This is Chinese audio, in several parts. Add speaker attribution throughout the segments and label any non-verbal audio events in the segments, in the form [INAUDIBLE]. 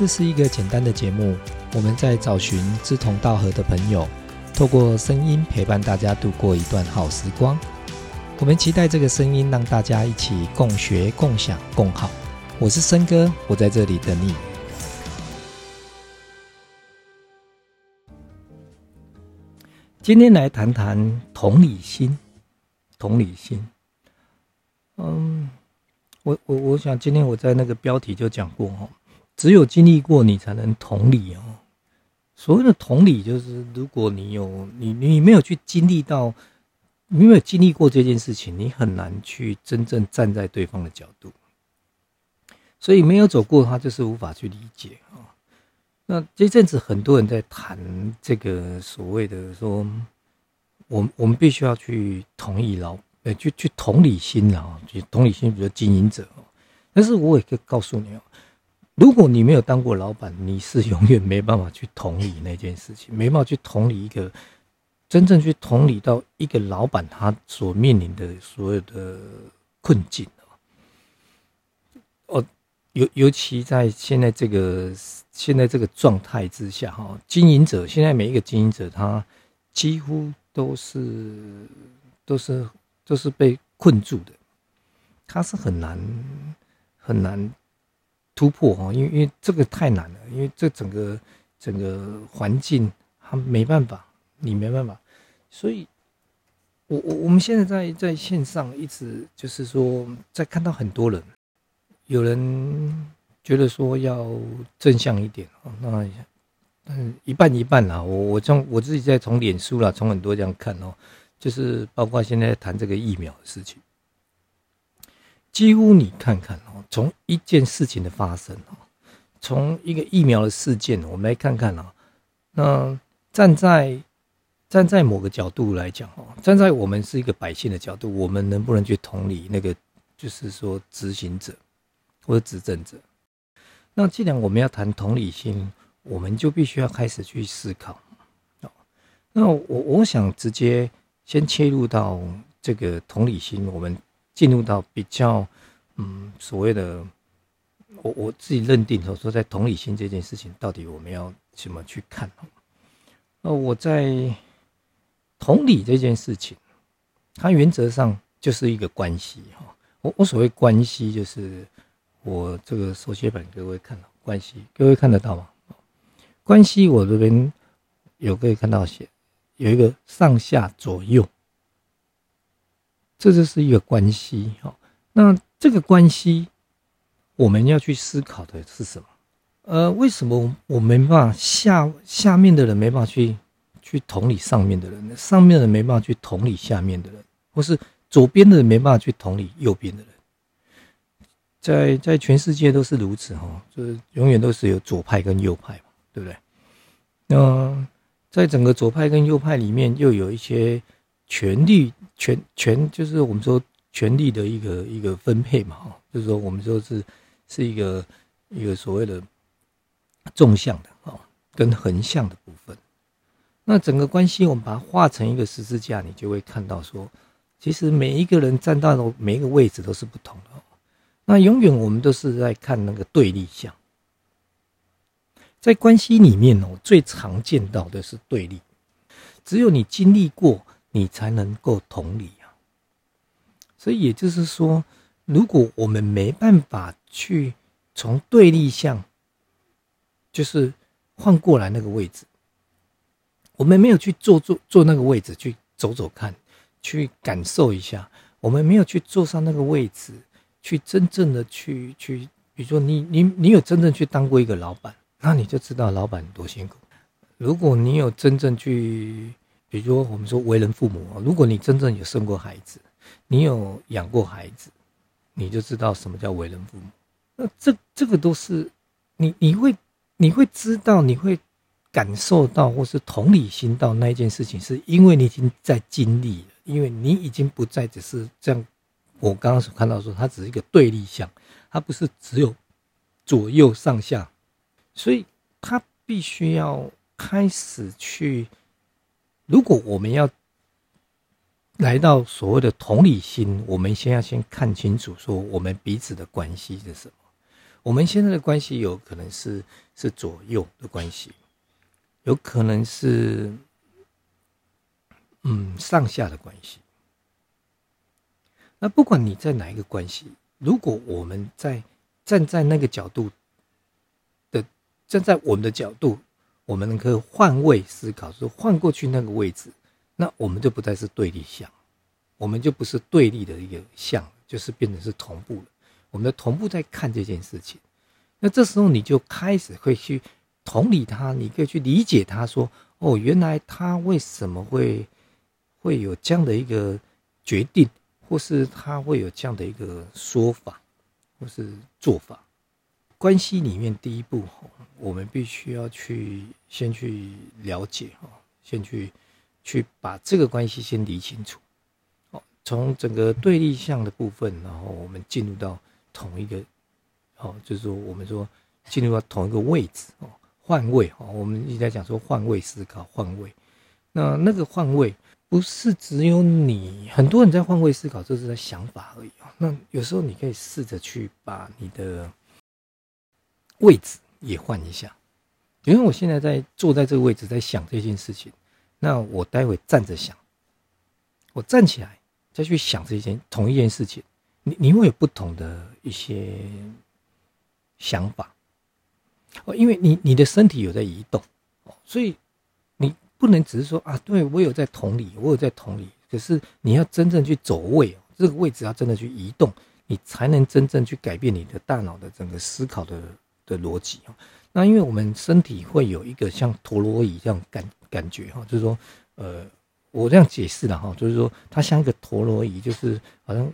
Speaker 1: 这是一个简单的节目，我们在找寻志同道合的朋友，透过声音陪伴大家度过一段好时光。我们期待这个声音让大家一起共学、共享、共好。我是森哥，我在这里等你。今天来谈谈同理心。同理心，嗯，我我我想今天我在那个标题就讲过哈，只有经历过你才能同理哦。所谓的同理，就是如果你有你你没有去经历到，你没有经历过这件事情，你很难去真正站在对方的角度。所以没有走过，他就是无法去理解啊。那这阵子很多人在谈这个所谓的说。我我们必须要去同意老，呃，去去同理心啊，就同理心，比如经营者。但是我也可以告诉你哦，如果你没有当过老板，你是永远没办法去同理那件事情，没办法去同理一个真正去同理到一个老板他所面临的所有的困境哦。尤尤其在现在这个现在这个状态之下哈，经营者现在每一个经营者他几乎。都是都是都是被困住的，他是很难很难突破哦，因为因为这个太难了，因为这整个整个环境他没办法，你没办法，所以，我我我们现在在在线上一直就是说，在看到很多人，有人觉得说要正向一点哦，那。嗯，一半一半啦。我我从我自己在从脸书啦，从很多这样看哦，就是包括现在谈这个疫苗的事情，几乎你看看哦，从一件事情的发生哦，从一个疫苗的事件，我们来看看啊，那站在站在某个角度来讲哦，站在我们是一个百姓的角度，我们能不能去同理那个，就是说执行者或者执政者？那既然我们要谈同理心。我们就必须要开始去思考，哦，那我我想直接先切入到这个同理心，我们进入到比较嗯所谓的我我自己认定，说在同理心这件事情，到底我们要怎么去看？那我在同理这件事情，它原则上就是一个关系哈。我我所谓关系，就是我这个手写本各位看到关系，各位看得到吗？关系，我这边有可以看到写有一个上下左右，这就是一个关系哈。那这个关系，我们要去思考的是什么？呃，为什么我没办法下下面的人没办法去去同理上面的人，上面的人没办法去同理下面的人，或是左边的人没办法去同理右边的人？在在全世界都是如此哈，就是永远都是有左派跟右派嘛。对不对？那在整个左派跟右派里面，又有一些权力权权，就是我们说权力的一个一个分配嘛，哈，就是说我们说是是一个一个所谓的纵向的啊，跟横向的部分。那整个关系，我们把它画成一个十字架，你就会看到说，其实每一个人站到的每一个位置都是不同的。那永远我们都是在看那个对立项。在关系里面哦，最常见到的是对立。只有你经历过，你才能够同理啊。所以也就是说，如果我们没办法去从对立向，就是换过来那个位置，我们没有去坐坐坐那个位置去走走看，去感受一下，我们没有去坐上那个位置，去真正的去去，比如说你你你有真正去当过一个老板。那你就知道老板多辛苦。如果你有真正去，比如说我们说为人父母，如果你真正有生过孩子，你有养过孩子，你就知道什么叫为人父母。那这这个都是你你会你会知道，你会感受到，或是同理心到那一件事情，是因为你已经在经历了，因为你已经不再只是这样。我刚刚所看到说，它只是一个对立项，它不是只有左右上下。所以，他必须要开始去。如果我们要来到所谓的同理心，我们先要先看清楚，说我们彼此的关系是什么。我们现在的关系有可能是是左右的关系，有可能是嗯上下的关系。那不管你在哪一个关系，如果我们在站在那个角度的站在我们的角度，我们能够换位思考，说换过去那个位置，那我们就不再是对立项，我们就不是对立的一个项，就是变成是同步了。我们的同步在看这件事情，那这时候你就开始会去同理他，你可以去理解他说，哦，原来他为什么会会有这样的一个决定。或是他会有这样的一个说法，或是做法。关系里面第一步，我们必须要去先去了解哈，先去去把这个关系先理清楚。哦，从整个对立项的部分，然后我们进入到同一个，哦，就是说我们说进入到同一个位置哦，换位哦，我们一直在讲说换位思考，换位。那那个换位。不是只有你，很多人在换位思考，这是在想法而已啊。那有时候你可以试着去把你的位置也换一下，因为我现在在坐在这个位置，在想这件事情。那我待会站着想，我站起来再去想这件同一件事情，你你会有不同的一些想法哦，因为你你的身体有在移动哦，所以你。不能只是说啊，对我有在同理，我有在同理。可是你要真正去走位哦，这个位置要真的去移动，你才能真正去改变你的大脑的整个思考的的逻辑哈那因为我们身体会有一个像陀螺仪这样感感觉哈，就是说，呃，我这样解释了哈，就是说它像一个陀螺仪，就是好像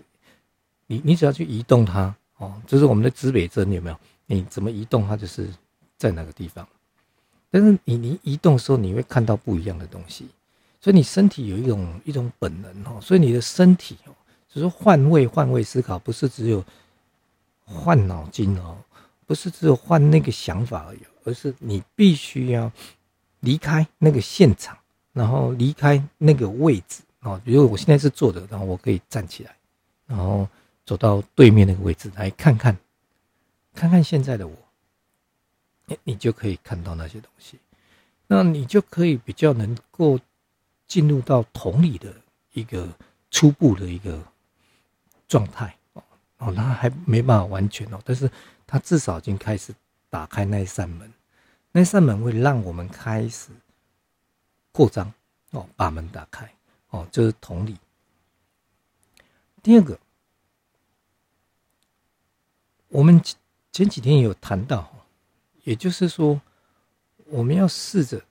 Speaker 1: 你你只要去移动它哦，就是我们的指北针有没有？你怎么移动它，就是在哪个地方。但是你你移动的时候，你会看到不一样的东西，所以你身体有一种一种本能哦，所以你的身体哦，就是换位换位思考，不是只有换脑筋哦，不是只有换那个想法而已，而是你必须要离开那个现场，然后离开那个位置哦。比如我现在是坐着，然后我可以站起来，然后走到对面那个位置来看看，看看现在的我。你你就可以看到那些东西，那你就可以比较能够进入到同理的一个初步的一个状态哦，那还没办法完全哦，但是它至少已经开始打开那一扇门，那扇门会让我们开始扩张哦，把门打开哦，就是同理。第二个，我们前几天有谈到。也就是说，我们要试着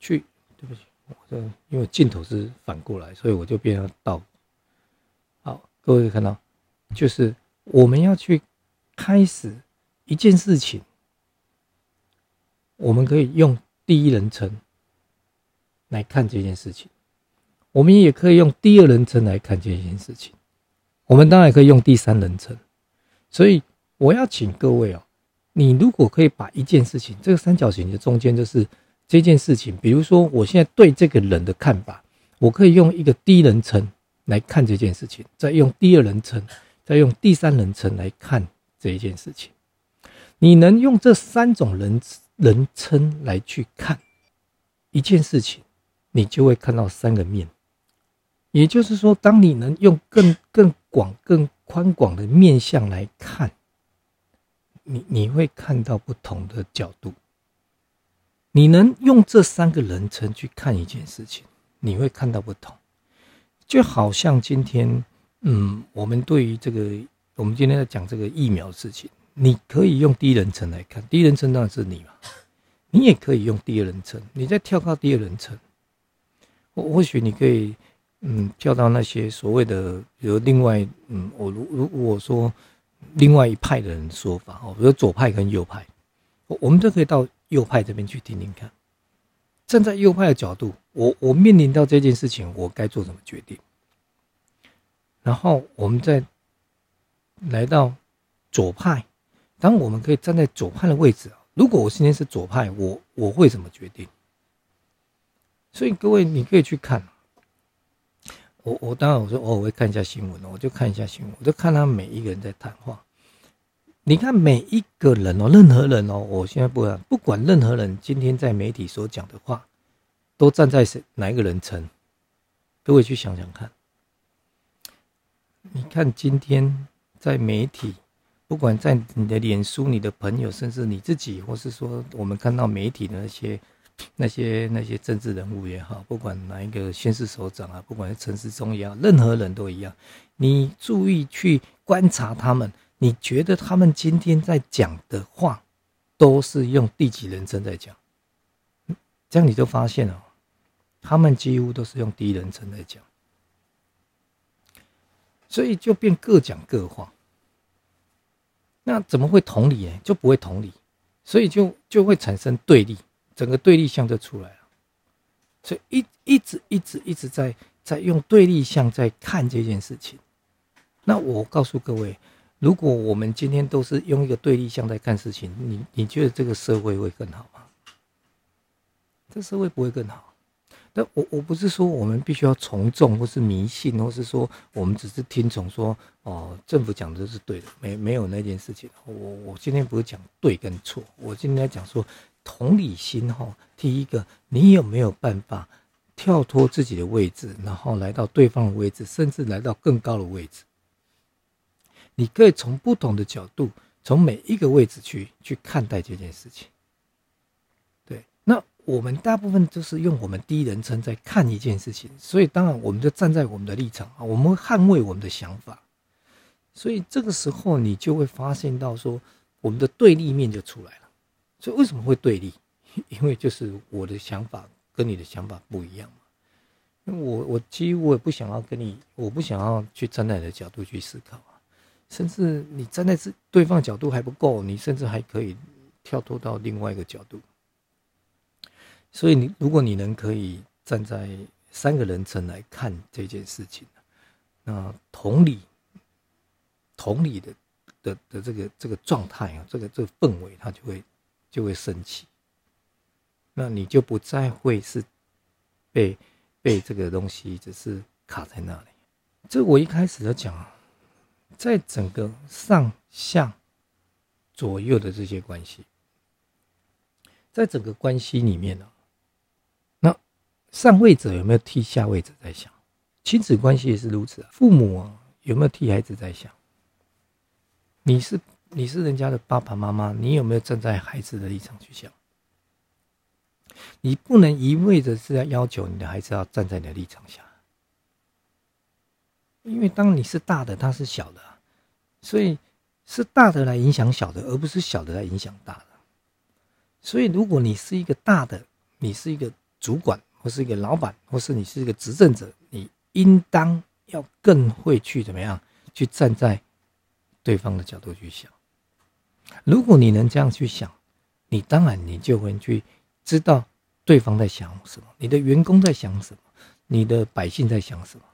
Speaker 1: 去，对不起，我这因为镜头是反过来，所以我就变成倒。好，各位看到，就是我们要去开始一件事情，我们可以用第一人称来看这件事情，我们也可以用第二人称来看这件事情，我们当然可以用第三人称。所以我要请各位哦。你如果可以把一件事情，这个三角形的中间就是这件事情，比如说我现在对这个人的看法，我可以用一个第一人称来看这件事情，再用第二人称，再用第三人称来看这一件事情。你能用这三种人人称来去看一件事情，你就会看到三个面。也就是说，当你能用更 [LAUGHS] 更广、更宽广的面相来看。你你会看到不同的角度，你能用这三个人称去看一件事情，你会看到不同。就好像今天，嗯，我们对于这个，我们今天在讲这个疫苗的事情，你可以用第一人称来看，第一人称当然是你嘛，你也可以用第二人称，你再跳到第二人称，或或许你可以，嗯，跳到那些所谓的，比如另外，嗯，我如如果说。另外一派的人说法哦，比如左派跟右派，我我们都可以到右派这边去听听看。站在右派的角度，我我面临到这件事情，我该做什么决定？然后我们再来到左派，当我们可以站在左派的位置如果我今天是左派，我我会怎么决定？所以各位，你可以去看。我我当然我说哦，我会看一下新闻我就看一下新闻，我就看他每一个人在谈话。你看每一个人哦，任何人哦，我现在不管不管任何人，今天在媒体所讲的话，都站在谁哪一个人称？各位去想想看。你看今天在媒体，不管在你的脸书、你的朋友，甚至你自己，或是说我们看到媒体的那些、那些、那些政治人物也好，不管哪一个县市首长啊，不管是陈世忠也好，任何人都一样。你注意去观察他们。你觉得他们今天在讲的话，都是用第几人称在讲？这样你就发现了，他们几乎都是用第一人称在讲，所以就变各讲各话。那怎么会同理呢？就不会同理，所以就就会产生对立，整个对立项就出来了。所以一一直一直一直在在用对立项在看这件事情。那我告诉各位。如果我们今天都是用一个对立项在看事情，你你觉得这个社会会更好吗？这社会不会更好。但我我不是说我们必须要从众，或是迷信，或是说我们只是听从说哦，政府讲的是对的，没没有那件事情。我我今天不是讲对跟错，我今天讲说同理心哈。第一个，你有没有办法跳脱自己的位置，然后来到对方的位置，甚至来到更高的位置？你可以从不同的角度，从每一个位置去去看待这件事情。我们大部分都是用我们第一人称在看一件事情，所以当然我们就站在我们的立场啊，我们会捍卫我们的想法。所以这个时候你就会发现到说，我们的对立面就出来了。所以为什么会对立？[LAUGHS] 因为就是我的想法跟你的想法不一样嘛。因为我我其实我也不想要跟你，我不想要去站在你的角度去思考啊。甚至你站在是对方角度还不够，你甚至还可以跳脱到另外一个角度。所以你如果你能可以站在三个人称来看这件事情，那同理，同理的的的这个这个状态啊，这个这个氛围，它就会就会升起。那你就不再会是被被这个东西只是卡在那里。这我一开始就讲。在整个上下左右的这些关系，在整个关系里面呢，上位者有没有替下位者在想？亲子关系也是如此啊，父母有没有替孩子在想？你是你是人家的爸爸妈妈，你有没有站在孩子的立场去想？你不能一味的是要要求你的孩子要站在你的立场下，因为当你是大的，他是小的。所以是大的来影响小的，而不是小的来影响大的。所以，如果你是一个大的，你是一个主管，或是一个老板，或是你是一个执政者，你应当要更会去怎么样去站在对方的角度去想。如果你能这样去想，你当然你就会去知道对方在想什么，你的员工在想什么，你的百姓在想什么。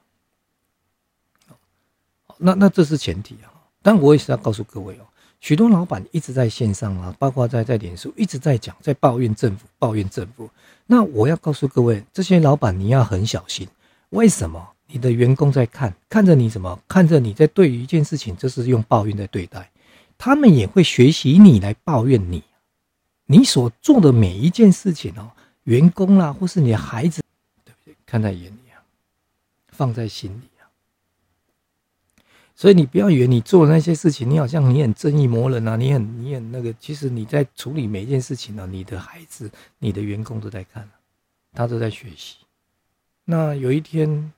Speaker 1: 那那这是前提啊。但我也是要告诉各位哦，许多老板一直在线上啊，包括在在脸书一直在讲，在抱怨政府，抱怨政府。那我要告诉各位，这些老板你要很小心。为什么？你的员工在看，看着你什么？看着你在对于一件事情，就是用抱怨在对待，他们也会学习你来抱怨你。你所做的每一件事情哦，员工啦，或是你的孩子，对不对？看在眼里啊，放在心里。所以你不要以为你做的那些事情，你好像你很正义魔人啊，你很你很那个。其实你在处理每一件事情呢，你的孩子、你的员工都在看，他都在学习。那有一天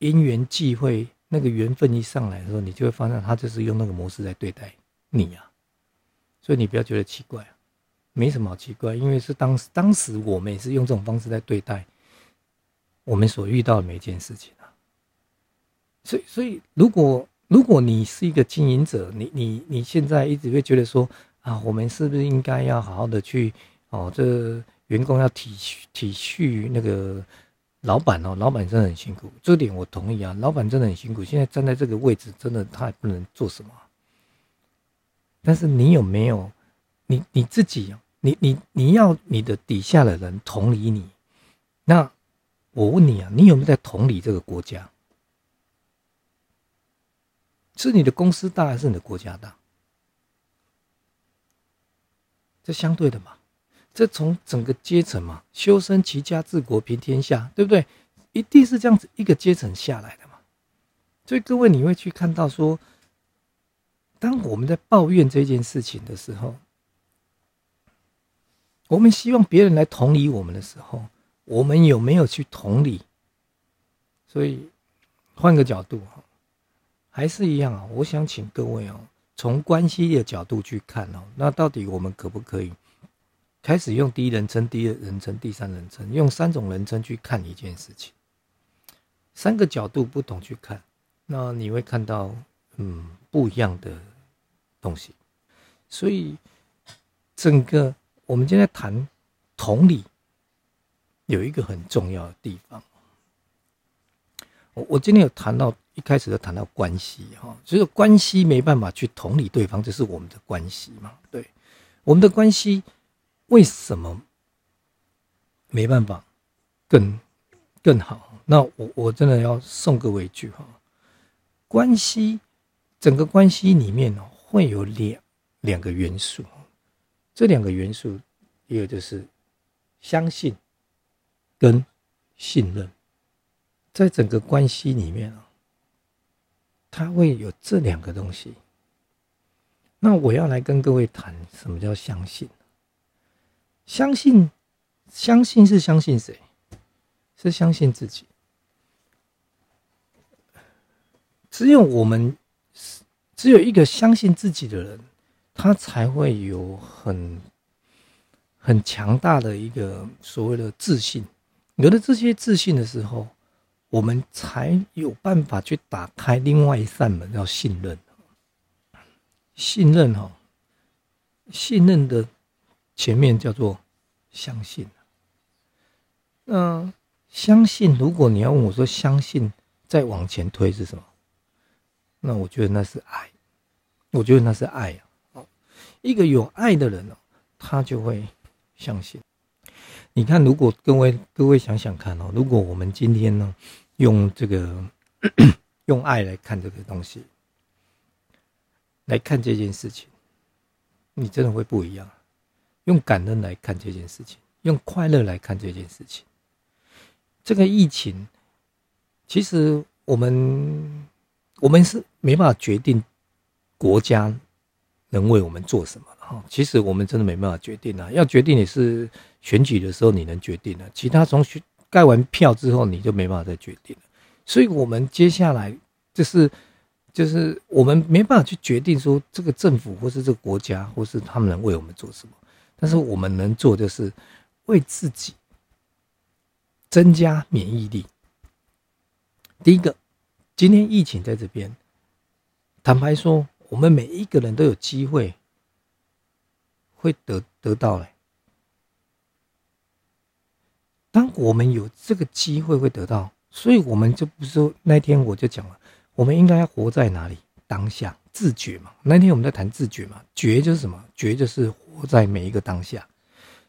Speaker 1: 因缘际会，那个缘分一上来的时候，你就会发现他就是用那个模式在对待你啊。所以你不要觉得奇怪，没什么好奇怪，因为是当时当时我们也是用这种方式在对待我们所遇到的每一件事情。所以，所以，如果如果你是一个经营者，你你你现在一直会觉得说啊，我们是不是应该要好好的去哦，这员工要体恤体恤那个老板哦，老板真的很辛苦，这点我同意啊，老板真的很辛苦，现在站在这个位置，真的他也不能做什么。但是你有没有，你你自己，你你你要你的底下的人同理你，那我问你啊，你有没有在同理这个国家？是你的公司大还是你的国家大？这相对的嘛，这从整个阶层嘛，修身齐家治国平天下，对不对？一定是这样子一个阶层下来的嘛。所以各位，你会去看到说，当我们在抱怨这件事情的时候，我们希望别人来同理我们的时候，我们有没有去同理？所以换个角度哈，还是一样啊。我想请各位哦。从关系的角度去看哦，那到底我们可不可以开始用第一人称、第二人称、第三人称，用三种人称去看一件事情？三个角度不同去看，那你会看到嗯不一样的东西。所以整个我们今天谈同理，有一个很重要的地方。我我今天有谈到。一开始就谈到关系哈，就是关系没办法去同理对方，这是我们的关系嘛？对，我们的关系为什么没办法更更好？那我我真的要送各位一句哈，关系整个关系里面呢，会有两两个元素，这两个元素一个就是相信跟信任，在整个关系里面啊。它会有这两个东西。那我要来跟各位谈什么叫相信？相信，相信是相信谁？是相信自己。只有我们，只有一个相信自己的人，他才会有很很强大的一个所谓的自信。有了这些自信的时候。我们才有办法去打开另外一扇门，叫信任。信任哈，信任的前面叫做相信。那相信，如果你要问我说相信再往前推是什么？那我觉得那是爱。我觉得那是爱啊。一个有爱的人哦，他就会相信。你看，如果各位各位想想看哦，如果我们今天呢，用这个 [COUGHS] 用爱来看这个东西，来看这件事情，你真的会不一样。用感恩来看这件事情，用快乐来看这件事情。这个疫情，其实我们我们是没办法决定国家能为我们做什么。好，其实我们真的没办法决定啊。要决定你是选举的时候你能决定的，其他从选盖完票之后你就没办法再决定了。所以，我们接下来就是就是我们没办法去决定说这个政府或是这个国家或是他们能为我们做什么，但是我们能做就是为自己增加免疫力。第一个，今天疫情在这边，坦白说，我们每一个人都有机会。会得得到嘞。当我们有这个机会会得到，所以我们就不是说那天我就讲了，我们应该活在哪里？当下自觉嘛。那天我们在谈自觉嘛，觉就是什么？觉就是活在每一个当下。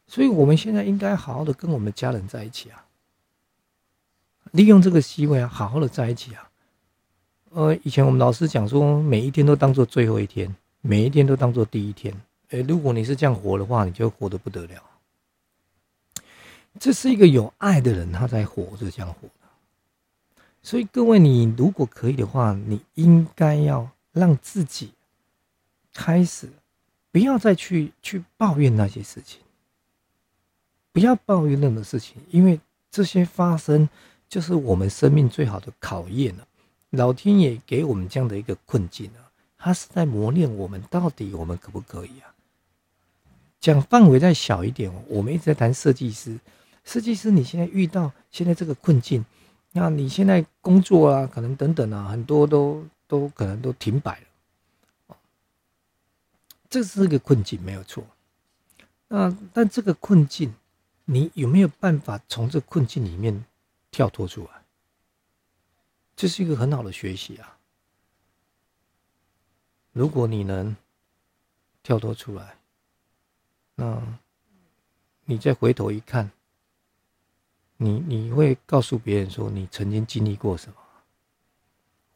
Speaker 1: 所以我们现在应该好好的跟我们家人在一起啊，利用这个机会啊，好好的在一起啊。呃，以前我们老师讲说，每一天都当做最后一天，每一天都当做第一天。哎，如果你是这样活的话，你就活得不得了。这是一个有爱的人，他在活着这样活。所以各位，你如果可以的话，你应该要让自己开始，不要再去去抱怨那些事情，不要抱怨任何事情，因为这些发生就是我们生命最好的考验了。老天爷给我们这样的一个困境啊，他是在磨练我们，到底我们可不可以啊？讲范围再小一点，我们一直在谈设计师。设计师，你现在遇到现在这个困境，那你现在工作啊，可能等等啊，很多都都可能都停摆了。这是一个困境，没有错。那但这个困境，你有没有办法从这困境里面跳脱出来？这是一个很好的学习啊。如果你能跳脱出来。那，你再回头一看，你你会告诉别人说你曾经经历过什么？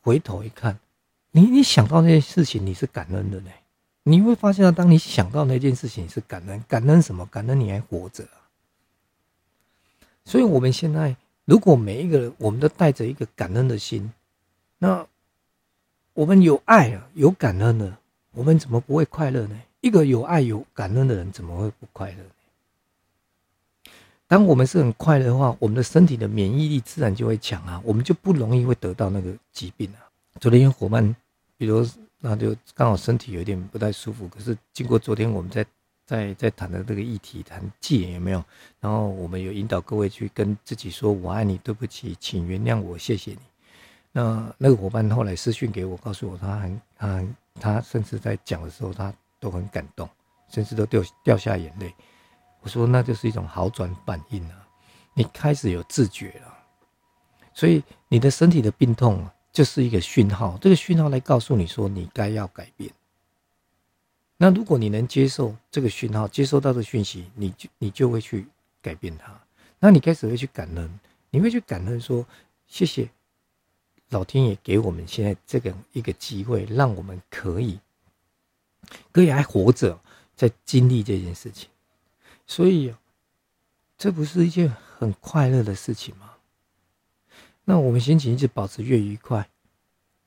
Speaker 1: 回头一看，你你想到那些事情，你是感恩的呢。你会发现，当你想到那件事情是感恩，感恩什么？感恩你还活着。所以，我们现在如果每一个人，我们都带着一个感恩的心，那我们有爱啊，有感恩的，我们怎么不会快乐呢？一个有爱有感恩的人，怎么会不快乐？当我们是很快乐的话，我们的身体的免疫力自然就会强啊，我们就不容易会得到那个疾病啊。昨天有伙伴，比如。那就刚好身体有点不太舒服，可是经过昨天我们在在在谈的这个议题，谈戒有没有？然后我们有引导各位去跟自己说：“我爱你，对不起，请原谅我，谢谢你。”那那个伙伴后来私讯给我，告诉我他很他他甚至在讲的时候，他都很感动，甚至都掉掉下眼泪。我说那就是一种好转反应啊，你开始有自觉了，所以你的身体的病痛。就是一个讯号，这个讯号来告诉你说你该要改变。那如果你能接受这个讯号，接收到的讯息，你就你就会去改变它。那你开始会去感恩，你会去感恩说谢谢老天爷给我们现在这个一个机会，让我们可以可以还活着，在经历这件事情。所以这不是一件很快乐的事情吗？那我们心情一直保持越愉快，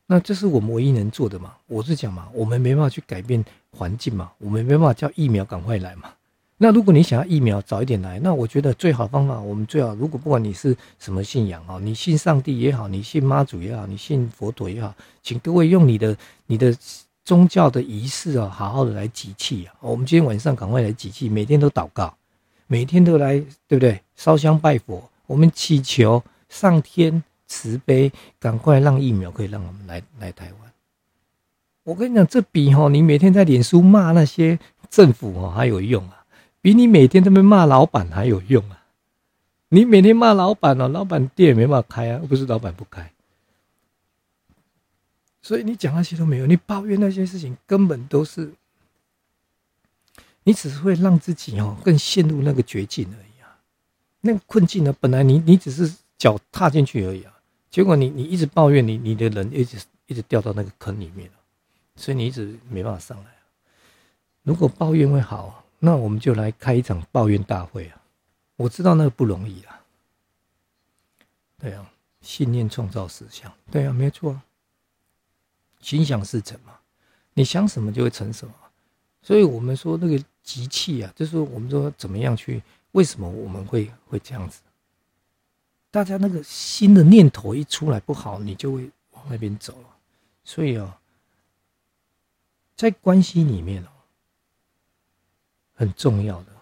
Speaker 1: 那这是我们唯一能做的嘛？我是讲嘛，我们没办法去改变环境嘛，我们没办法叫疫苗赶快来嘛。那如果你想要疫苗早一点来，那我觉得最好方法，我们最好如果不管你是什么信仰啊，你信上帝也好，你信妈祖也好，你信佛陀也好，请各位用你的你的宗教的仪式啊，好好的来集气啊。我们今天晚上赶快来集气，每天都祷告，每天都来，对不对？烧香拜佛，我们祈求。上天慈悲，赶快让疫苗可以让我们来来台湾。我跟你讲，这比哈你每天在脸书骂那些政府哈还有用啊，比你每天在那骂老板还有用啊。你每天骂老板哦，老板店也没办法开啊，不是老板不开。所以你讲那些都没有，你抱怨那些事情根本都是，你只是会让自己哦更陷入那个绝境而已啊。那个困境呢，本来你你只是。脚踏进去而已啊，结果你你一直抱怨你你的人一直一直掉到那个坑里面，所以你一直没办法上来。如果抱怨会好，那我们就来开一场抱怨大会啊！我知道那个不容易啊。对啊，信念创造实相，对啊，没错。心想事成嘛，你想什么就会成什么。所以我们说那个集气啊，就是我们说怎么样去，为什么我们会会这样子？大家那个新的念头一出来不好，你就会往那边走了。所以啊，在关系里面哦，很重要的，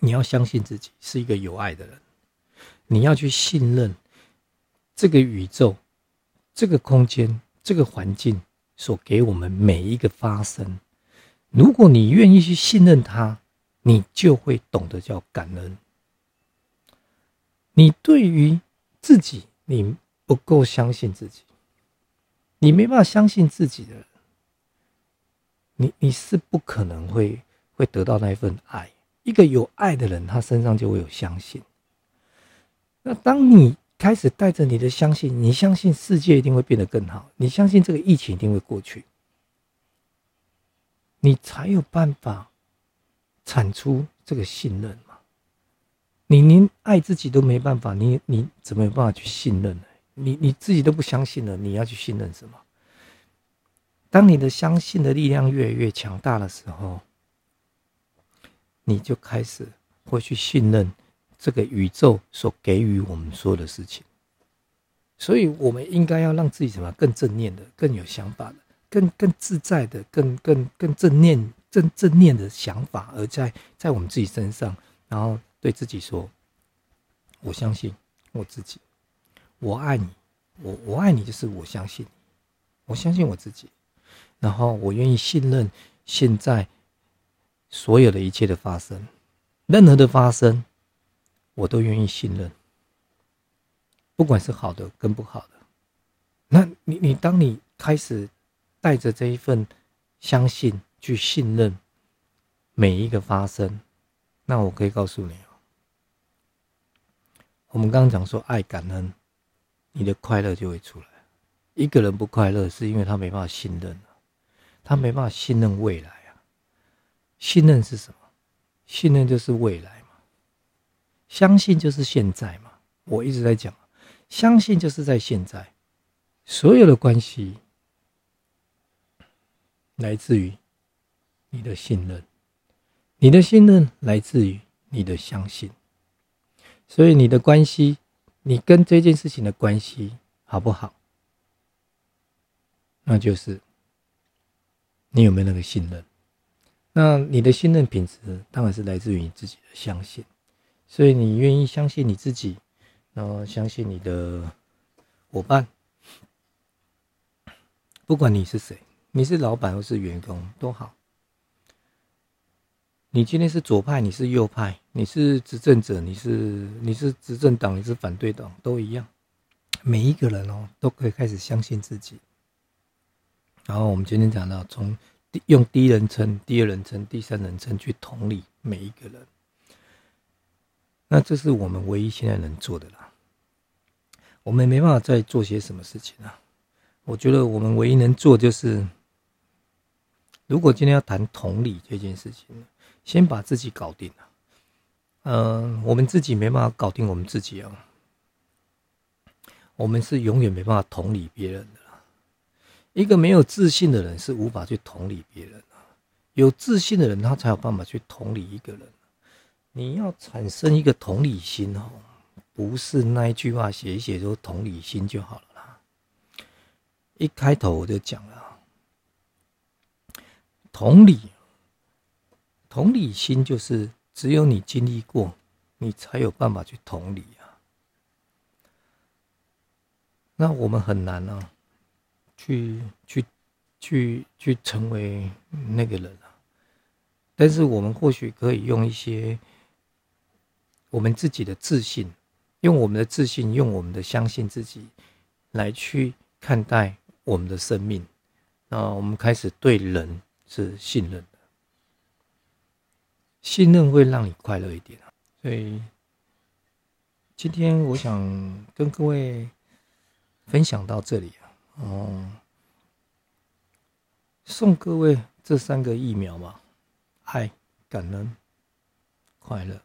Speaker 1: 你要相信自己是一个有爱的人，你要去信任这个宇宙、这个空间、这个环境所给我们每一个发生。如果你愿意去信任它，你就会懂得叫感恩。你对于自己，你不够相信自己，你没办法相信自己的，你你是不可能会会得到那一份爱。一个有爱的人，他身上就会有相信。那当你开始带着你的相信，你相信世界一定会变得更好，你相信这个疫情一定会过去，你才有办法产出这个信任嘛。你连爱自己都没办法，你你怎么有办法去信任呢？你你自己都不相信了，你要去信任什么？当你的相信的力量越来越强大的时候，你就开始会去信任这个宇宙所给予我们所有的事情。所以，我们应该要让自己什么更正念的、更有想法的、更更自在的、更更更正念正正念的想法，而在在我们自己身上，然后。对自己说：“我相信我自己，我爱你，我我爱你，就是我相信，我相信我自己，然后我愿意信任现在所有的一切的发生，任何的发生，我都愿意信任，不管是好的跟不好的。那你你当你开始带着这一份相信去信任每一个发生，那我可以告诉你。”我们刚刚讲说爱感恩，你的快乐就会出来。一个人不快乐，是因为他没办法信任他没办法信任未来啊。信任是什么？信任就是未来。相信就是现在嘛。我一直在讲，相信就是在现在。所有的关系来自于你的信任，你的信任来自于你的相信。所以你的关系，你跟这件事情的关系好不好？那就是你有没有那个信任？那你的信任品质当然是来自于你自己的相信。所以你愿意相信你自己，然后相信你的伙伴。不管你是谁，你是老板或是员工都好。你今天是左派，你是右派，你是执政者，你是你是执政党，你是反对党，都一样。每一个人哦，都可以开始相信自己。然后我们今天讲到，从用第一人称、第二人称、第三人称去同理每一个人。那这是我们唯一现在能做的啦。我们没办法再做些什么事情啊。我觉得我们唯一能做就是，如果今天要谈同理这件事情，先把自己搞定了。嗯，我们自己没办法搞定我们自己啊，我们是永远没办法同理别人的。一个没有自信的人是无法去同理别人的，有自信的人他才有办法去同理一个人。你要产生一个同理心哦，不是那一句话写一写说同理心就好了啦。一开头我就讲了，同理，同理心就是只有你经历过，你才有办法去同理啊。那我们很难啊，去去去去成为那个人啊。但是我们或许可以用一些我们自己的自信，用我们的自信，用我们的相信自己来去看待。我们的生命，那我们开始对人是信任的，信任会让你快乐一点啊。所以今天我想跟各位分享到这里啊，哦，送各位这三个疫苗嘛，爱、感恩、快乐。